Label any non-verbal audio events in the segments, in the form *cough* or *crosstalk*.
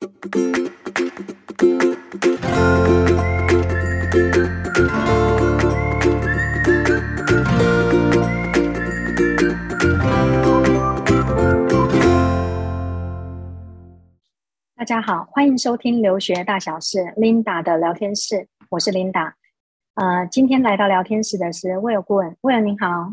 大家好，欢迎收听留学大小事 Linda 的聊天室，我是 Linda。呃，今天来到聊天室的是 Will 顾问，Will 您好。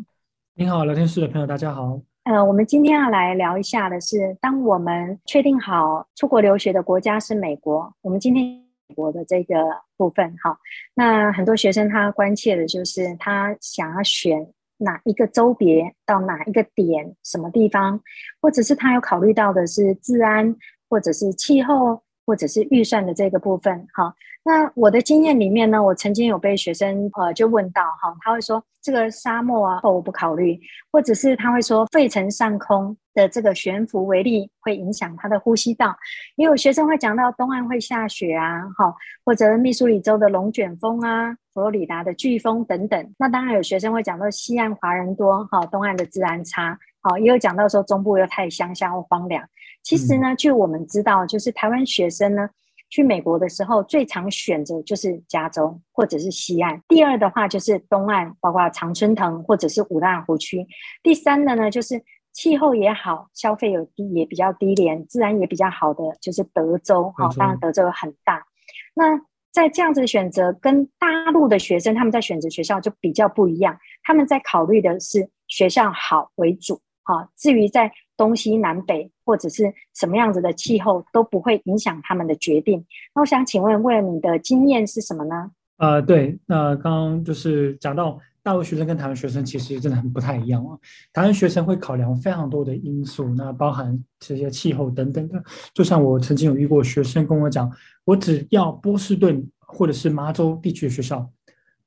您好，聊天室的朋友，大家好。呃，我们今天要来聊一下的是，当我们确定好出国留学的国家是美国，我们今天美国的这个部分，哈，那很多学生他关切的就是他想要选哪一个州别到哪一个点，什么地方，或者是他有考虑到的是治安。或者是气候，或者是预算的这个部分，哈。那我的经验里面呢，我曾经有被学生呃就问到，哈，他会说这个沙漠啊，我不考虑，或者是他会说费城上空的这个悬浮微粒会影响他的呼吸道，也有学生会讲到东岸会下雪啊，哈，或者密苏里州的龙卷风啊，佛罗里达的飓风等等。那当然有学生会讲到西岸华人多，哈，东岸的治安差。好，也有讲到说中部又太乡下或荒凉。其实呢，据我们知道，就是台湾学生呢去美国的时候，最常选择就是加州或者是西岸。第二的话就是东岸，包括常春藤或者是五大湖区。第三的呢，就是气候也好，消费有低也比较低廉，自然也比较好的就是德州。哦，当然德州很大。那在这样子的选择，跟大陆的学生他们在选择学校就比较不一样，他们在考虑的是学校好为主。好，至于在东西南北或者是什么样子的气候都不会影响他们的决定。那我想请问，为了你的经验是什么呢？呃，对，那刚刚就是讲到大陆学生跟台湾学生其实真的很不太一样啊。台湾学生会考量非常多的因素，那包含这些气候等等的。就像我曾经有遇过学生跟我讲，我只要波士顿或者是麻州地区的学校。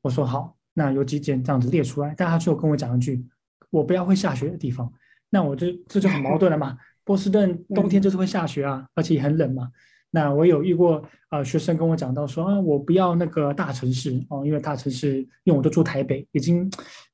我说好，那有几间这样子列出来，但他就跟我讲一句，我不要会下雪的地方。那我就这就很矛盾了嘛。波士顿 *laughs* 冬天就是会下雪啊，而且也很冷嘛。那我有遇过呃学生跟我讲到说啊，我不要那个大城市哦，因为大城市，因为我都住台北，已经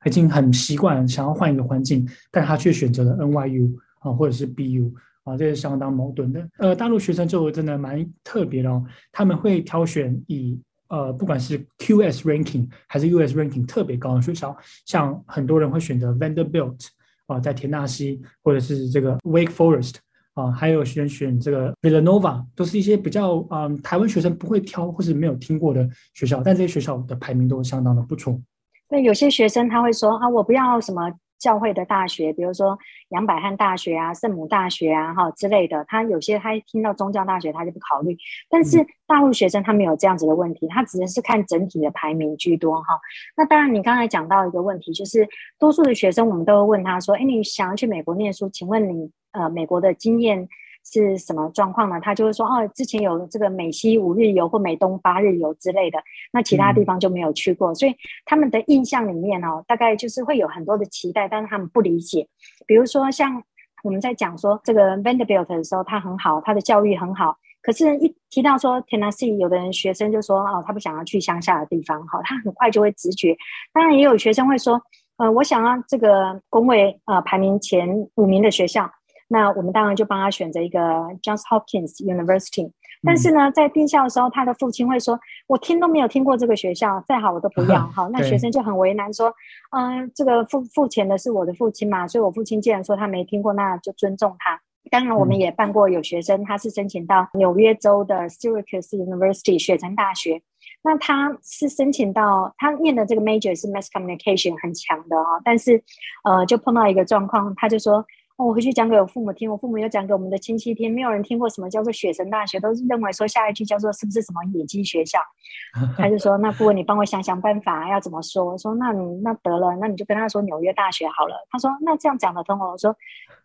已经很习惯，想要换一个环境，但他却选择了 NYU 啊或者是 BU 啊，这是相当矛盾的。呃，大陆学生就真的蛮特别的哦，他们会挑选以呃不管是 QS ranking 还是 US ranking 特别高的学校，像很多人会选择 Vanderbilt。啊，在田纳西或者是这个 Wake Forest 啊，还有选选这个 Villanova，都是一些比较嗯台湾学生不会挑或是没有听过的学校，但这些学校的排名都相当的不错。那，有些学生他会说啊，我不要什么。教会的大学，比如说杨百翰大学啊、圣母大学啊，哈之类的，他有些他一听到宗教大学，他就不考虑。但是大陆学生他没有这样子的问题，他只是看整体的排名居多哈。那当然，你刚才讲到一个问题，就是多数的学生，我们都会问他说：“哎，你想要去美国念书，请问你呃美国的经验？”是什么状况呢？他就会说哦，之前有这个美西五日游或美东八日游之类的，那其他地方就没有去过，嗯、所以他们的印象里面哦，大概就是会有很多的期待，但是他们不理解。比如说像我们在讲说这个 Vanderbilt 的时候，他很好，他的教育很好，可是一提到说 Tennessee，有的人学生就说哦，他不想要去乡下的地方，好，他很快就会直觉。当然也有学生会说，呃，我想要这个公卫呃排名前五名的学校。那我们当然就帮他选择一个 Johns Hopkins University，但是呢，在定校的时候，他的父亲会说：“我听都没有听过这个学校，再好我都不要。*laughs* ”好，那学生就很为难，说：“嗯，这个付付钱的是我的父亲嘛，所以我父亲既然说他没听过，那就尊重他。”当然，我们也办过有学生，他是申请到纽约州的 Syracuse University 雪城大学，那他是申请到他念的这个 major 是 Mass Communication 很强的啊，但是呃，就碰到一个状况，他就说。我回去讲给我父母听，我父母又讲给我们的亲戚听，没有人听过什么叫做雪城大学，都是认为说下一句叫做是不是什么野鸡学校？*laughs* 他就说，那顾问你帮我想想办法，要怎么说？我说那你那得了，那你就跟他说纽约大学好了。他说那这样讲得通哦。我说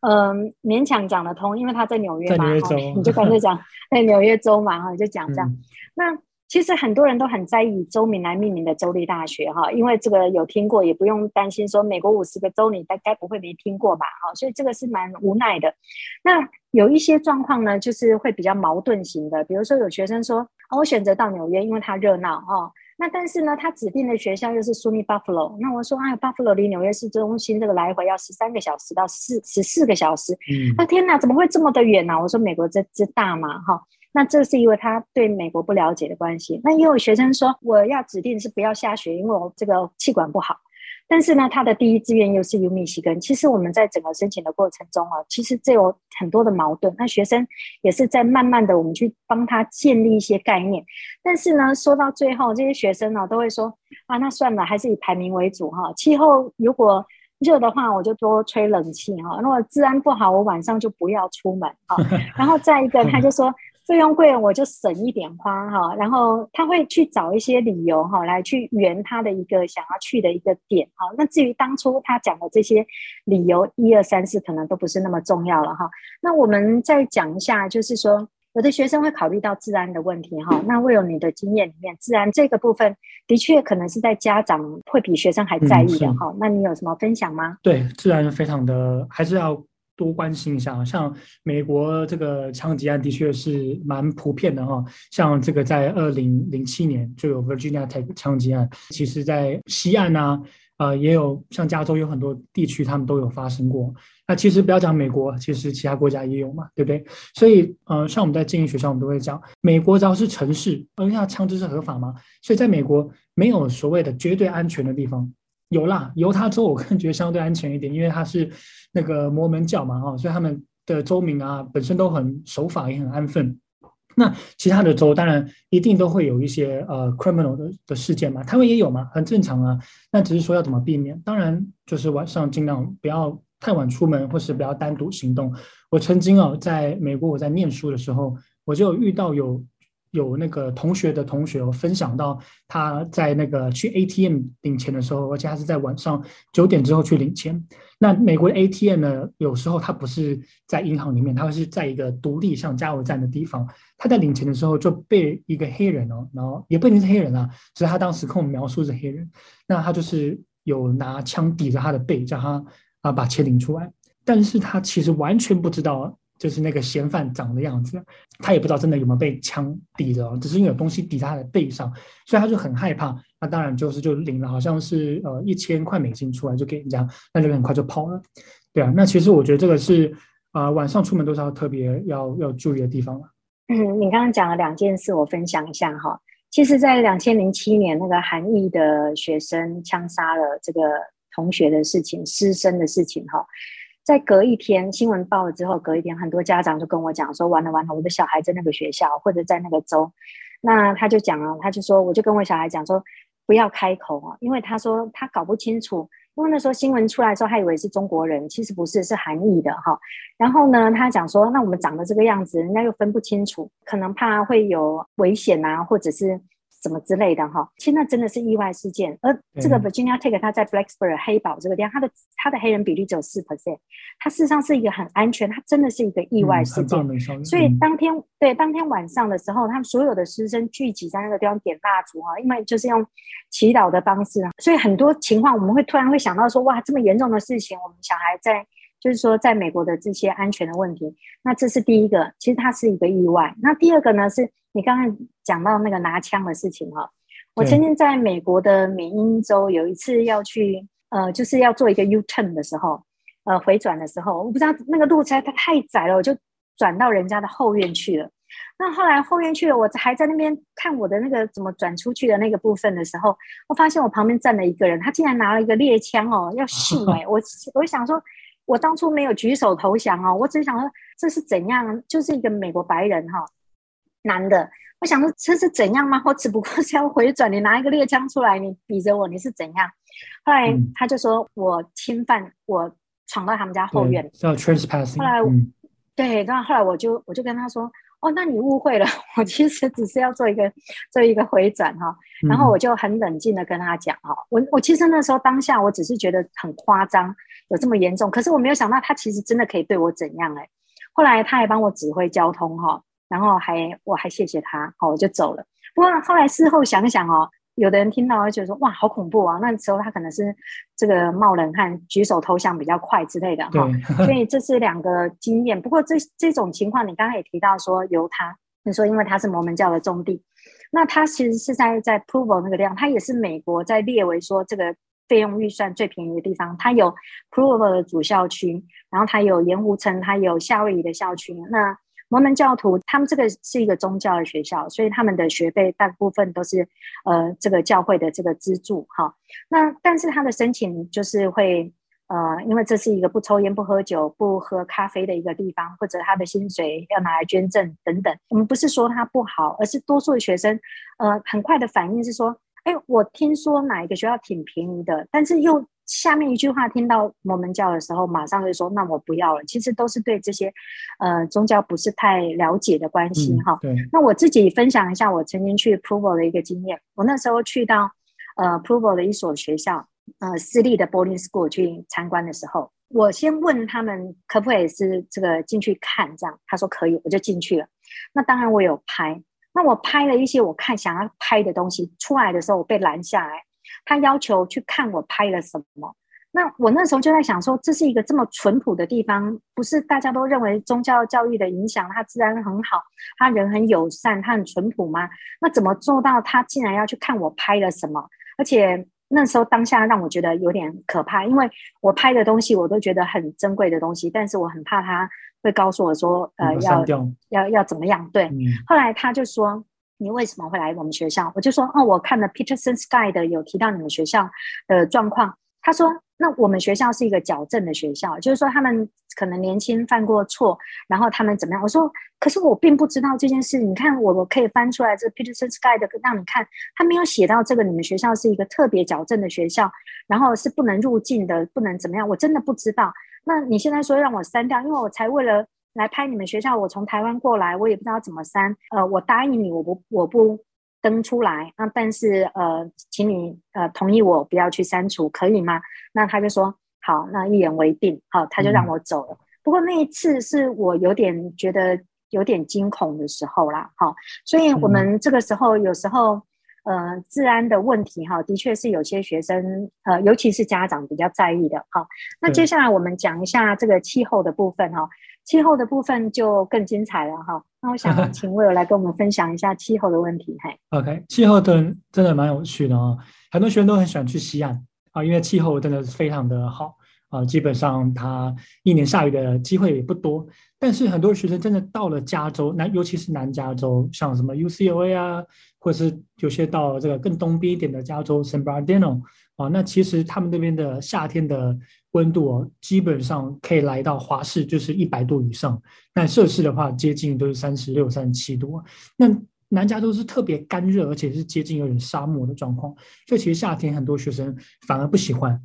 嗯、呃，勉强讲得通，因为他在纽约嘛，你就干脆讲 *laughs* 在纽约州嘛，哈，你就讲这样。嗯、那。其实很多人都很在意州名来命名的州立大学哈，因为这个有听过，也不用担心说美国五十个州你该该不会没听过吧？哈，所以这个是蛮无奈的。那有一些状况呢，就是会比较矛盾型的，比如说有学生说，哦，我选择到纽约，因为它热闹哈。那但是呢，他指定的学校又是 SUNY Buffalo。那我说，哎，Buffalo 离纽约市中心这个来回要十三个小时到四十四个小时。嗯，那天哪，怎么会这么的远呢？我说，美国这这大嘛，哈。那这是因为他对美国不了解的关系。那也有学生说，我要指定是不要下雪，因为我这个气管不好。但是呢，他的第一志愿又是 U 密西根。其实我们在整个申请的过程中啊，其实这有很多的矛盾。那学生也是在慢慢的，我们去帮他建立一些概念。但是呢，说到最后，这些学生呢都会说啊，那算了，还是以排名为主哈。气候如果热的话，我就多吹冷气哈。如果治安不好，我晚上就不要出门哈。*laughs* 然后再一个，他就说。费用贵，我就省一点花哈，然后他会去找一些理由哈，来去圆他的一个想要去的一个点哈。那至于当初他讲的这些理由一二三四，可能都不是那么重要了哈。那我们再讲一下，就是说有的学生会考虑到治安的问题哈。那会有你的经验里面，治安这个部分的确可能是在家长会比学生还在意的哈。嗯，那你有什么分享吗？对，治安非常的还是要。多关心一下，像美国这个枪击案的确是蛮普遍的哈。像这个在二零零七年就有 Virginia Tech 枪击案，其实在西岸啊，也有像加州有很多地区他们都有发生过。那其实不要讲美国，其实其他国家也有嘛，对不对？所以，呃，像我们在经营学校，我们都会讲，美国只要是城市，而且枪支是合法嘛，所以在美国没有所谓的绝对安全的地方。有啦，犹他州我更觉得相对安全一点，因为它是那个摩门教嘛，哈，所以他们的州民啊本身都很守法，也很安分。那其他的州当然一定都会有一些呃 criminal 的的事件嘛，他们也有嘛，很正常啊。那只是说要怎么避免，当然就是晚上尽量不要太晚出门，或是不要单独行动。我曾经啊在美国我在念书的时候，我就遇到有。有那个同学的同学有分享到，他在那个去 ATM 领钱的时候，而且他是在晚上九点之后去领钱。那美国的 ATM 呢，有时候他不是在银行里面，他是在一个独立像加油站的地方。他在领钱的时候就被一个黑人哦，然后也不一定是黑人啊，只是他当时跟我们描述是黑人。那他就是有拿枪抵着他的背，叫他啊把钱领出来，但是他其实完全不知道。就是那个嫌犯长的样子，他也不知道真的有没有被枪抵着，只是因为有东西抵在他的背上，所以他就很害怕。那当然就是就领了，好像是呃一千块美金出来就给人家，那就很快就跑了。对啊，那其实我觉得这个是啊、晚上出门都是要特别要要注意的地方了。嗯，你刚刚讲了两件事，我分享一下哈。其实，在两千零七年那个韩裔的学生枪杀了这个同学的事情，师生的事情哈。在隔一天新闻报了之后，隔一天很多家长就跟我讲说：“完了完了，我的小孩在那个学校或者在那个州。”那他就讲了，他就说：“我就跟我小孩讲说，不要开口啊，因为他说他搞不清楚，因为那时候新闻出来的时候，他以为是中国人，其实不是，是韩裔的哈。然后呢，他讲说，那我们长得这个样子，人家又分不清楚，可能怕会有危险啊，或者是。”什么之类的哈，其实那真的是意外事件。而这个 Virginia Tech 它在 Blacksburg 黑堡这个地方，它的它的黑人比例只有四 percent，它事实上是一个很安全，它真的是一个意外事件。嗯、所以当天、嗯、对当天晚上的时候，他们所有的师生聚集在那个地方点蜡烛哈，因为就是用祈祷的方式，所以很多情况我们会突然会想到说，哇，这么严重的事情，我们小孩在。就是说，在美国的这些安全的问题，那这是第一个，其实它是一个意外。那第二个呢，是你刚刚讲到那个拿枪的事情哈。我曾经在美国的缅因州有一次要去，呃，就是要做一个 U turn 的时候，呃，回转的时候，我不知道那个路才它太窄了，我就转到人家的后院去了。那后来后院去了，我还在那边看我的那个怎么转出去的那个部分的时候，我发现我旁边站了一个人，他竟然拿了一个猎枪哦，要射哎、欸！我我想说。我当初没有举手投降哦，我只想说这是怎样，就是一个美国白人哈、哦，男的。我想说这是怎样吗？我只不过是要回转，你拿一个猎枪出来，你比着我，你是怎样？后来他就说我侵犯，我闯到他们家后院，叫 trespassing。后来，嗯、对，然后后来我就我就跟他说。哦，那你误会了，我其实只是要做一个做一个回转哈，然后我就很冷静的跟他讲哈，我我其实那时候当下我只是觉得很夸张，有这么严重，可是我没有想到他其实真的可以对我怎样哎，后来他还帮我指挥交通哈，然后还我还谢谢他，好，我就走了。不过后来事后想想哦。有的人听到会觉得说，哇，好恐怖啊！那时候他可能是这个冒冷汗、举手投降比较快之类的哈，所以这是两个经验。不过这这种情况，你刚刚也提到说犹他，你说因为他是摩门教的宗地，那他其实是在在 Provo 那个地方，他也是美国在列为说这个费用预算最便宜的地方。它有 Provo 的主校区，然后它有盐湖城，它有夏威夷的校区。那摩门教徒他们这个是一个宗教的学校，所以他们的学费大部分都是呃这个教会的这个资助哈。那但是他的申请就是会。呃，因为这是一个不抽烟、不喝酒、不喝咖啡的一个地方，或者他的薪水要拿来捐赠等等。我们不是说他不好，而是多数的学生，呃，很快的反应是说，哎，我听说哪一个学校挺便宜的，但是又下面一句话听到摩门教的时候，马上就说，那我不要了。其实都是对这些，呃，宗教不是太了解的关系哈。对。那我自己分享一下我曾经去 Provo 的一个经验。我那时候去到呃 Provo 的一所学校。呃，私立的 boarding school 去参观的时候，我先问他们可不可以是这个进去看，这样他说可以，我就进去了。那当然我有拍，那我拍了一些我看想要拍的东西，出来的时候我被拦下来，他要求去看我拍了什么。那我那时候就在想说，这是一个这么淳朴的地方，不是大家都认为宗教教育的影响，他自然很好，他人很友善，他很淳朴吗？那怎么做到他竟然要去看我拍了什么，而且？那时候当下让我觉得有点可怕，因为我拍的东西我都觉得很珍贵的东西，但是我很怕他会告诉我说，呃，要要要怎么样？对、嗯。后来他就说，你为什么会来我们学校？我就说，哦，我看了 Peterson Sky 的有提到你们学校的状况。他说。那我们学校是一个矫正的学校，就是说他们可能年轻犯过错，然后他们怎么样？我说，可是我并不知道这件事。你看，我我可以翻出来这 Peterson Sky 的让你看，他没有写到这个你们学校是一个特别矫正的学校，然后是不能入境的，不能怎么样？我真的不知道。那你现在说让我删掉，因为我才为了来拍你们学校，我从台湾过来，我也不知道怎么删。呃，我答应你，我不我不。登出来，那但是呃，请你呃同意我不要去删除，可以吗？那他就说好，那一言为定，好，他就让我走了。嗯。不过那一次是我有点觉得有点惊恐的时候啦，哈，所以我们这个时候有时候呃，治安的问题哈，的确是有些学生呃，尤其是家长比较在意的，哈。那接下来我们讲一下这个气候的部分哈。气候的部分就更精彩了哈，那我想请 Will 来跟我们分享一下气候的问题。嘿，OK，气候的真的蛮有趣的哦，很多学生都很喜欢去西岸啊，因为气候真的是非常的好啊，基本上它一年下雨的机会也不多。但是很多学生真的到了加州，那尤其是南加州，像什么 UCLA 啊，或者是有些到这个更东边一点的加州 San Bernardino 啊，那其实他们那边的夏天的温度哦，基本上可以来到华氏就是一百度以上，那摄氏的话接近都是三十六、三十七度。那南加州是特别干热，而且是接近有点沙漠的状况，所以其实夏天很多学生反而不喜欢。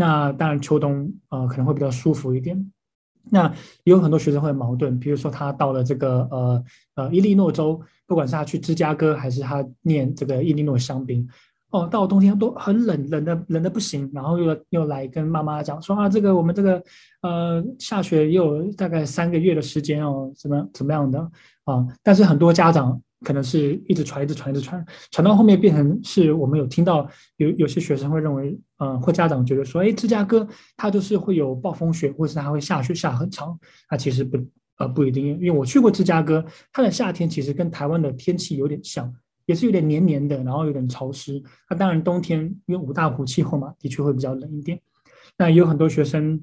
那当然秋冬呃可能会比较舒服一点。那也有很多学生会矛盾，比如说他到了这个呃呃伊利诺州，不管是他去芝加哥还是他念这个伊利诺香槟。哦，到了冬天都很冷，冷的冷的不行，然后又又来跟妈妈讲说啊，这个我们这个呃下雪也有大概三个月的时间哦，怎么怎么样的啊？但是很多家长可能是一直传，一直传，一直传，传到后面变成是我们有听到有有些学生会认为，呃，或家长觉得说，哎，芝加哥它就是会有暴风雪，或是它会下雪下很长，那其实不呃不一定，因为我去过芝加哥，它的夏天其实跟台湾的天气有点像。也是有点黏黏的，然后有点潮湿。那当然冬天因为五大湖气候嘛，的确会比较冷一点。那有很多学生，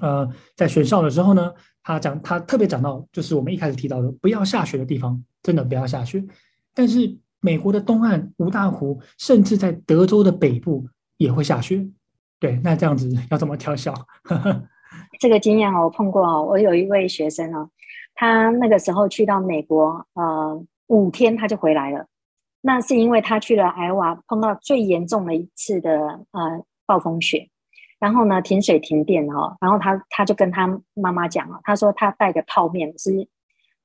呃，在学校的时候呢，他讲他特别讲到，就是我们一开始提到的，不要下雪的地方，真的不要下雪。但是美国的东岸五大湖，甚至在德州的北部也会下雪。对，那这样子要怎么挑校？*laughs* 这个经验我碰过，我有一位学生哦，他那个时候去到美国，呃，五天他就回来了。那是因为他去了艾瓦，碰到最严重的一次的呃暴风雪，然后呢停水停电哈，然后他他就跟他妈妈讲了，他说他带个泡面是，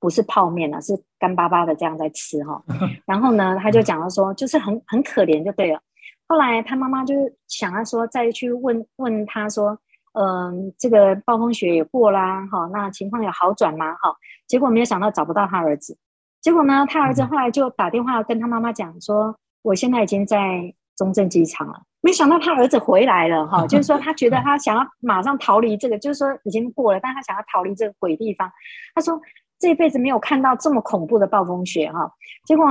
不是泡面啊，是干巴巴的这样在吃哈，*laughs* 然后呢他就讲到说就是很很可怜就对了，后来他妈妈就想要说再去问问他说，嗯、呃、这个暴风雪也过啦哈，那情况有好转吗哈？结果没有想到找不到他儿子。结果呢，他儿子后来就打电话跟他妈妈讲说：“我现在已经在中正机场了。”没想到他儿子回来了，哈，*laughs* 就是说他觉得他想要马上逃离这个，就是说已经过了，但他想要逃离这个鬼地方。他说：“这辈子没有看到这么恐怖的暴风雪哈。结果。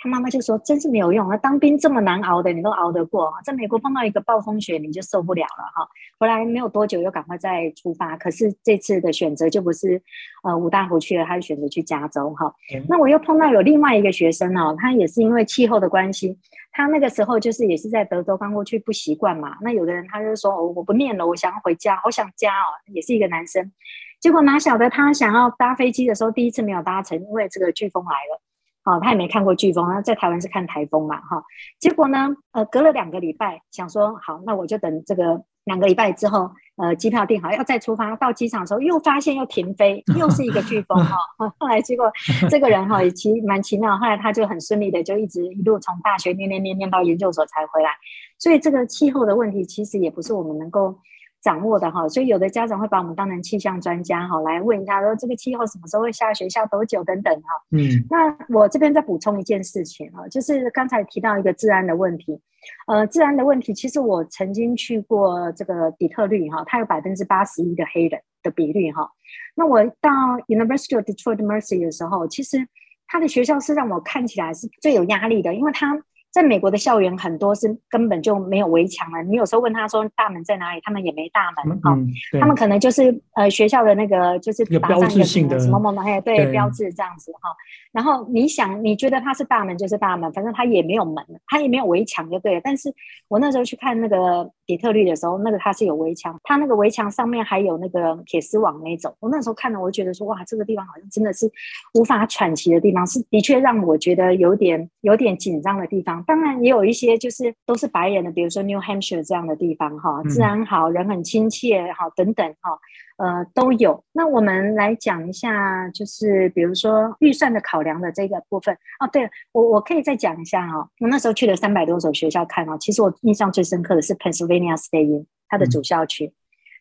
他妈妈就说：“真是没有用啊！当兵这么难熬的，你都熬得过。在美国碰到一个暴风雪，你就受不了了哈。回来没有多久，又赶快再出发。可是这次的选择就不是呃五大湖去了，他就选择去加州哈。嗯、那我又碰到有另外一个学生哦，他也是因为气候的关系，他那个时候就是也是在德州刚过去不习惯嘛。那有的人他就说：哦，我不念了，我想要回家，好想家哦。也是一个男生，结果哪晓得他想要搭飞机的时候，第一次没有搭成，因为这个飓风来了。”哦，他也没看过飓风，他在台湾是看台风嘛，哈。结果呢，呃，隔了两个礼拜，想说好，那我就等这个两个礼拜之后，呃，机票订好要再出发，到机场的时候又发现又停飞，*laughs* 又是一个飓风哈。后来结果这个人哈也奇蛮奇妙，后来他就很顺利的就一直一路从大学念念念念到研究所才回来。所以这个气候的问题其实也不是我们能够。掌握的哈，所以有的家长会把我们当成气象专家哈，来问一下说这个气候什么时候会下雪，下多久等等哈。嗯，那我这边再补充一件事情啊，就是刚才提到一个治安的问题，呃，治安的问题，其实我曾经去过这个底特律哈，它有百分之八十一的黑人的比率哈。那我到 University of Detroit Mercy 的时候，其实他的学校是让我看起来是最有压力的，因为他。在美国的校园很多是根本就没有围墙了。你有时候问他说大门在哪里，他们也没大门哈。他们可能就是呃学校的那个就是打上一个什么什么什么，哎对，标志这样子哈。然后你想你觉得它是大门就是大门，反正它也没有门，它也没有围墙就对了。但是我那时候去看那个底特律的时候，那个它是有围墙，它那个围墙上面还有那个铁丝网那种。我那时候看了，我就觉得说哇，这个地方好像真的是无法喘息的地方，是的确让我觉得有点有点紧张的地方。当然也有一些就是都是白人的，比如说 New Hampshire 这样的地方哈，治安好，人很亲切哈，等等哈，呃都有。那我们来讲一下，就是比如说预算的考量的这个部分哦。对了，我我可以再讲一下哈，我那时候去了三百多所学校看哦，其实我印象最深刻的是 Pennsylvania State 它的主校区，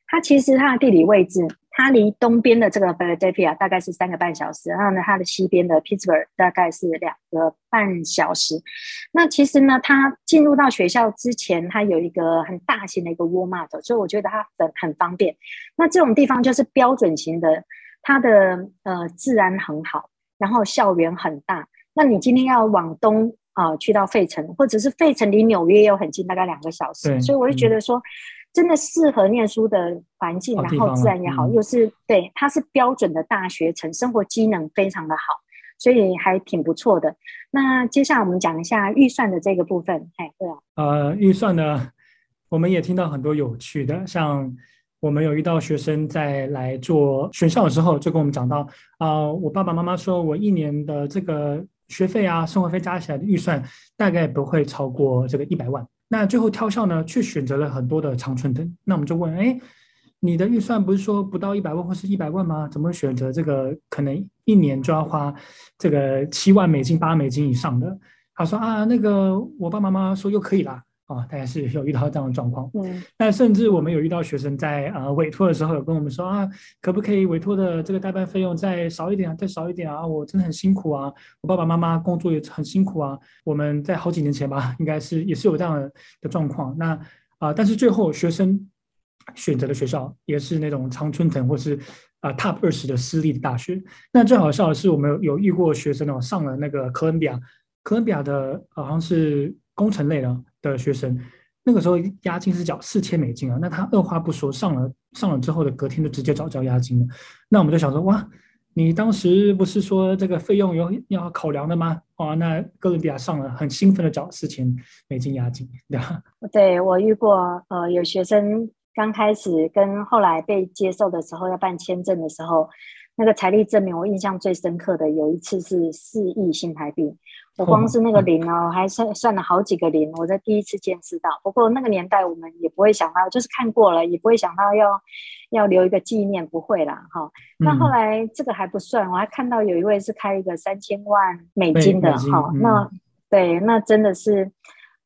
它其实它的地理位置。它离东边的这个 Philadelphia 大概是三个半小时，然后呢，它的西边的 Pittsburgh 大概是两个半小时。那其实呢，它进入到学校之前，它有一个很大型的一个 Walmart，所以我觉得它很很方便。那这种地方就是标准型的，它的呃治安很好，然后校园很大。那你今天要往东啊、呃，去到费城，或者是费城离纽约又很近，大概两个小时，所以我就觉得说。嗯真的适合念书的环境，然后自然也好，嗯、又是对，它是标准的大学城，生活机能非常的好，所以还挺不错的。那接下来我们讲一下预算的这个部分。哎，对啊，呃，预算呢，我们也听到很多有趣的，像我们有遇到学生在来做选校的时候，就跟我们讲到，啊、呃，我爸爸妈妈说我一年的这个学费啊，生活费加起来的预算大概不会超过这个一百万。那最后挑校呢，却选择了很多的长春藤。那我们就问，哎，你的预算不是说不到一百万或是一百万吗？怎么选择这个可能一年就要花这个七万美金、八美金以上的？他说啊，那个我爸爸妈妈说又可以啦。啊，大家是有遇到这样的状况。嗯，那甚至我们有遇到学生在呃委托的时候，有跟我们说啊，可不可以委托的这个代办费用再少一点啊，再少一点啊？我真的很辛苦啊，我爸爸妈妈工作也很辛苦啊。我们在好几年前吧，应该是也是有这样的的状况。那啊、呃，但是最后学生选择的学校也是那种常春藤或是啊、呃、Top 二十的私立的大学。那最好笑的是，我们有有遇过学生哦，上了那个哥伦比亚，哥伦比亚的好像是工程类的。的学生，那个时候押金是缴四千美金啊，那他二话不说上了上了之后的隔天就直接找交押金了。那我们就想说，哇，你当时不是说这个费用有要考量的吗？哦，那哥伦比亚上了，很兴奋的缴四千美金押金，对吧？*laughs* 对，我遇过，呃，有学生刚开始跟后来被接受的时候要办签证的时候。那个财力证明，我印象最深刻的有一次是四亿新台币，我光是那个零哦，还算算了好几个零，我在第一次见识到。不过那个年代我们也不会想到，就是看过了，也不会想到要要留一个纪念，不会啦哈。那后来这个还不算，我还看到有一位是开一个三千万美金的哈，那对，那真的是，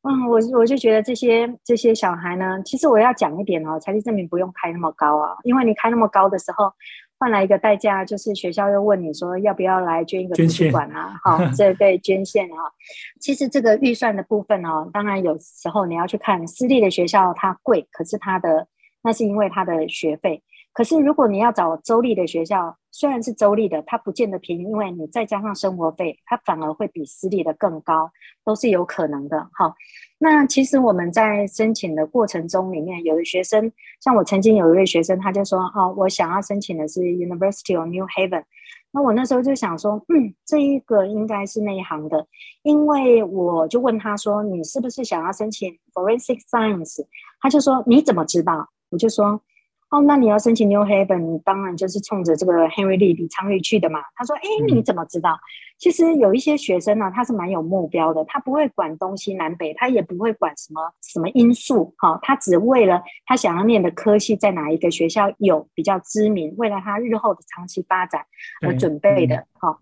嗯，我我就觉得这些这些小孩呢，其实我要讲一点哦，财力证明不用开那么高啊，因为你开那么高的时候。换来一个代价，就是学校又问你说要不要来捐一个图书馆啊？好，*laughs* 这对捐献啊。其实这个预算的部分哦，当然有时候你要去看私立的学校，它贵，可是它的那是因为它的学费。可是如果你要找州立的学校，虽然是州立的，它不见得便宜，因为你再加上生活费，它反而会比私立的更高，都是有可能的。哈，那其实我们在申请的过程中里面，有的学生，像我曾经有一位学生，他就说，哦，我想要申请的是 University of New Haven。那我那时候就想说，嗯，这一个应该是那一行的，因为我就问他说，你是不是想要申请 Forensic Science？他就说，你怎么知道？我就说。哦，那你要申请 New Haven，你当然就是冲着这个 Henry Lee 李昌钰去的嘛。他说：“哎，你怎么知道？”其实有一些学生呢，他是蛮有目标的，他不会管东西南北，他也不会管什么什么因素，哈，他只为了他想要念的科系在哪一个学校有比较知名，为了他日后的长期发展而准备的，哈，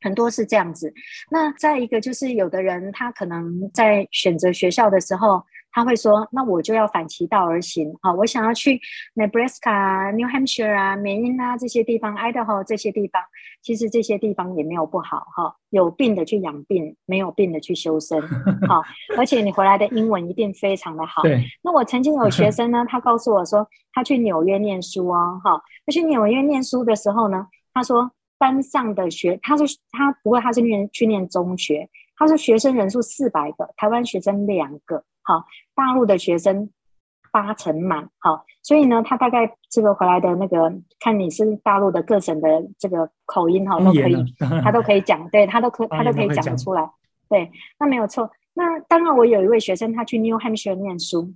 很多是这样子。那再一个就是有的人他可能在选择学校的时候。他会说：“那我就要反其道而行，好，我想要去 Nebraska、New Hampshire 啊、缅因啊这些地方，Idaho 这些地方，其实这些地方也没有不好，哈，有病的去养病，没有病的去修身，好，而且你回来的英文一定非常的好。对，那我曾经有学生呢，他告诉我说，他去纽约念书哦，哈，他去纽约念书的时候呢，他说班上的学，他说他不过他是念去念中学，他说学生人数四百个，台湾学生两个。”好，大陆的学生八成满，好，所以呢，他大概这个回来的那个，看你是大陆的各省的这个口音哈，都可以，他都可以讲，对他都可，他都可以讲得出来，对，那没有错。那当然，我有一位学生，他去 New Hampshire 念书，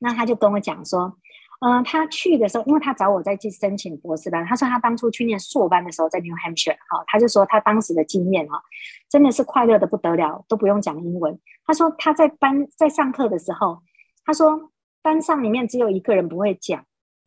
那他就跟我讲说。嗯、呃，他去的时候，因为他找我再去申请博士班。他说他当初去念硕班的时候，在 New Hampshire，哈，他就说他当时的经验哈，真的是快乐的不得了，都不用讲英文。他说他在班在上课的时候，他说班上里面只有一个人不会讲，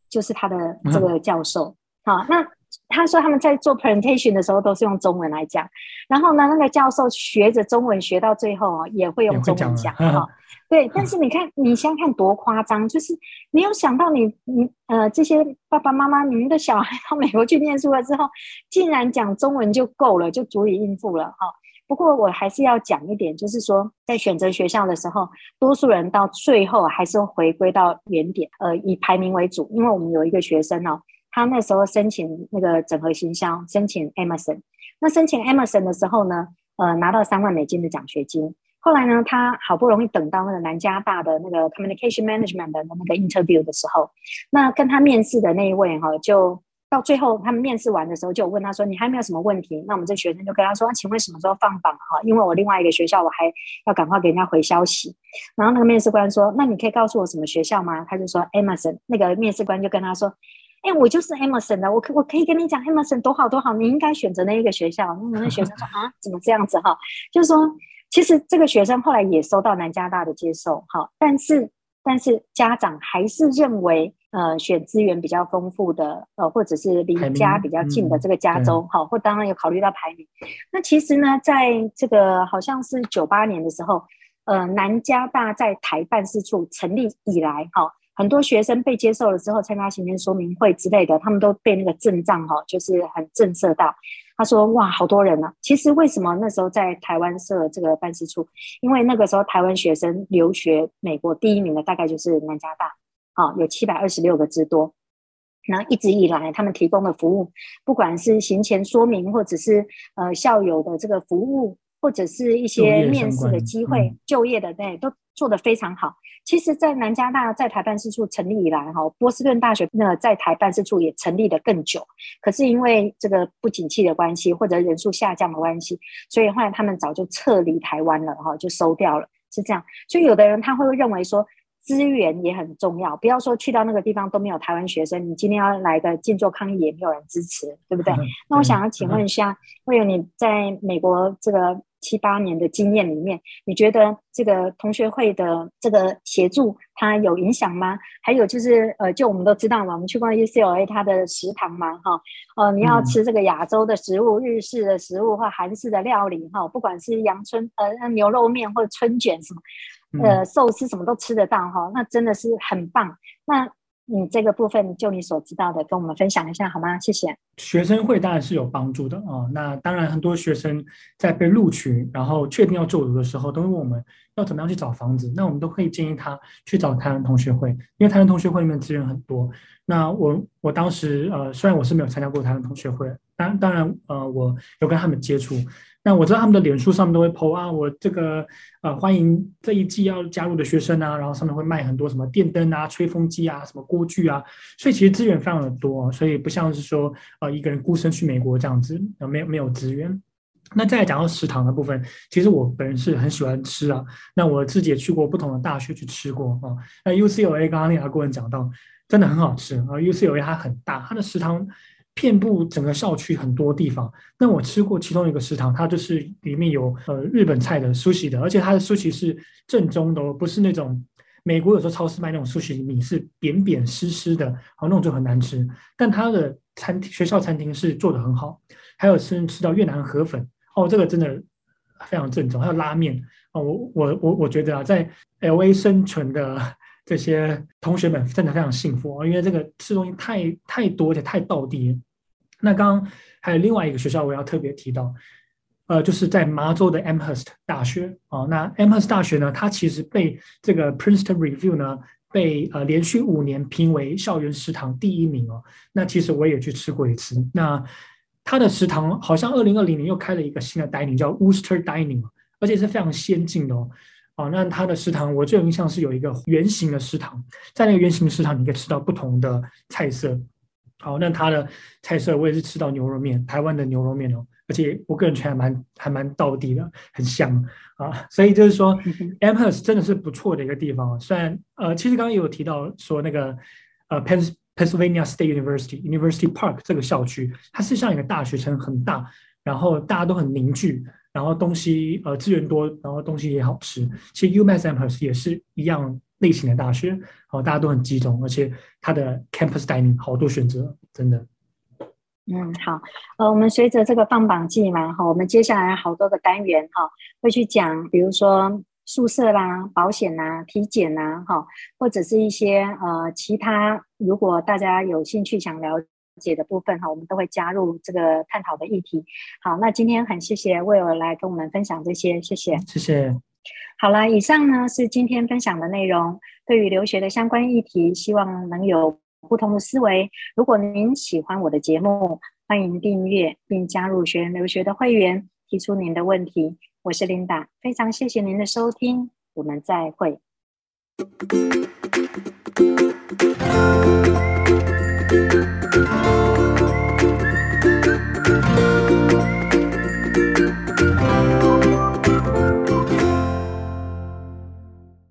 就是他的这个教授。好、嗯，那他说他们在做 presentation 的时候都是用中文来讲，然后呢，那个教授学着中文学到最后也会用中文讲，*laughs* 哈。对，但是你看，你想想看多夸张，就是你有想到你你呃这些爸爸妈妈，你们的小孩到美国去念书了之后，竟然讲中文就够了，就足以应付了哈。不过我还是要讲一点，就是说在选择学校的时候，多数人到最后还是回归到原点，呃，以排名为主。因为我们有一个学生哦，他那时候申请那个整合行销，申请 Emerson，那申请 Emerson 的时候呢，呃，拿到三万美金的奖学金。后来呢，他好不容易等到那个南加大的那个 communication management 的那个 interview 的时候，那跟他面试的那一位哈，就到最后他们面试完的时候，就问他说：“你还没有什么问题？”那我们这学生就跟他说：“请问什么时候放榜哈？因为我另外一个学校我还要赶快给人家回消息。”然后那个面试官说：“那你可以告诉我什么学校吗？”他就说：“Emerson。”那个面试官就跟他说：“哎，我就是 Emerson 的，我可我可以跟你讲 Emerson 多好多好，你应该选择那一个学校。”那我那学生说：“啊，怎么这样子哈？”就是说。其实这个学生后来也收到南加大的接受，哈，但是但是家长还是认为，呃，选资源比较丰富的，呃，或者是离家比较近的这个加州，哈、嗯，或当然有考虑到排名。那其实呢，在这个好像是九八年的时候，呃，南加大在台办事处成立以来，哈，很多学生被接受了之后，参加行前说明会之类的，他们都被那个阵仗，哈，就是很震慑到。他说：“哇，好多人啊！其实为什么那时候在台湾设这个办事处？因为那个时候台湾学生留学美国第一名的大概就是南加大，啊，有七百二十六个之多。然后一直以来，他们提供的服务，不管是行前说明，或者是呃校友的这个服务，或者是一些面试的机会、就业，就业的，对，都做得非常好。”其实，在南加大在台办事处成立以来，哈，波士顿大学那在台办事处也成立的更久。可是因为这个不景气的关系，或者人数下降的关系，所以后来他们早就撤离台湾了，哈，就收掉了，是这样。所以有的人他会认为说，资源也很重要，不要说去到那个地方都没有台湾学生，你今天要来个静坐抗议也没有人支持，对不对？嗯、那我想要请问一下，会有你在美国这个？七八年的经验里面，你觉得这个同学会的这个协助它有影响吗？还有就是，呃，就我们都知道嘛，我们去过 UCLA 它的食堂嘛，哈，呃，你要吃这个亚洲的食物、嗯、日式的食物或韩式的料理，哈，不管是阳春呃牛肉面或者春卷什么，呃，寿司什么都吃得到，哈，那真的是很棒。那你这个部分，就你所知道的，跟我们分享一下好吗？谢谢。学生会当然是有帮助的啊。那当然，很多学生在被录取，然后确定要就读的时候，都会问我们要怎么样去找房子。那我们都可以建议他去找台湾同学会，因为台湾同学会里面资源很多。那我我当时呃，虽然我是没有参加过台湾同学会，当当然呃，我有跟他们接触。那我知道他们的脸书上面都会 po 啊，我这个呃欢迎这一季要加入的学生啊，然后上面会卖很多什么电灯啊、吹风机啊、什么锅具啊，所以其实资源非常的多，所以不像是说呃一个人孤身去美国这样子，呃没有没有资源。那再来讲到食堂的部分，其实我本人是很喜欢吃啊，那我自己也去过不同的大学去吃过啊。那 UCLA 刚刚那个顾问讲到，真的很好吃啊，UCLA 它很大，它的食堂。遍布整个校区很多地方，那我吃过其中一个食堂，它就是里面有呃日本菜的苏西的，而且它的苏西是正宗的，不是那种美国有时候超市卖那种苏西米是扁扁湿湿的，好那种就很难吃。但它的餐厅学校餐厅是做的很好，还有吃吃到越南河粉哦，这个真的非常正宗，还有拉面哦，我我我我觉得啊，在 LA 生存的。这些同学们真的非常幸福，因为这个吃东西太太多，而且太道地。那刚刚还有另外一个学校，我要特别提到，呃，就是在麻州的 Amherst 大学啊。那 Amherst 大学呢，它其实被这个 Princeton Review 呢，被呃连续五年评为校园食堂第一名哦。那其实我也去吃过一次。那它的食堂好像二零二零年又开了一个新的 dining，叫 Worcester Dining，而且是非常先进的哦。哦，那它的食堂我最有印象是有一个圆形的食堂，在那个圆形的食堂，你可以吃到不同的菜色。好，那它的菜色我也是吃到牛肉面，台湾的牛肉面哦，而且我个人觉得还蛮还蛮到地的，很香啊。所以就是说，*laughs* Amherst 真的是不错的一个地方。虽然呃，其实刚刚也有提到说那个呃，Pennsylvania State University University Park 这个校区，它是像一个大学城，很大，然后大家都很凝聚。然后东西呃资源多，然后东西也好吃。其实 UMass Amherst 也是一样类型的大学，好，大家都很集中，而且它的 campus dining 好多选择，真的。嗯，好，呃，我们随着这个放榜季嘛，哈，我们接下来好多个单元哈，会去讲，比如说宿舍啦、保险啦、体检啦，哈，或者是一些呃其他，如果大家有兴趣想了解。的部分哈，我们都会加入这个探讨的议题。好，那今天很谢谢 Will 来跟我们分享这些，谢谢，谢谢。好了，以上呢是今天分享的内容。对于留学的相关议题，希望能有不同的思维。如果您喜欢我的节目，欢迎订阅并加入学人留学的会员，提出您的问题。我是 Linda，非常谢谢您的收听，我们再会。Música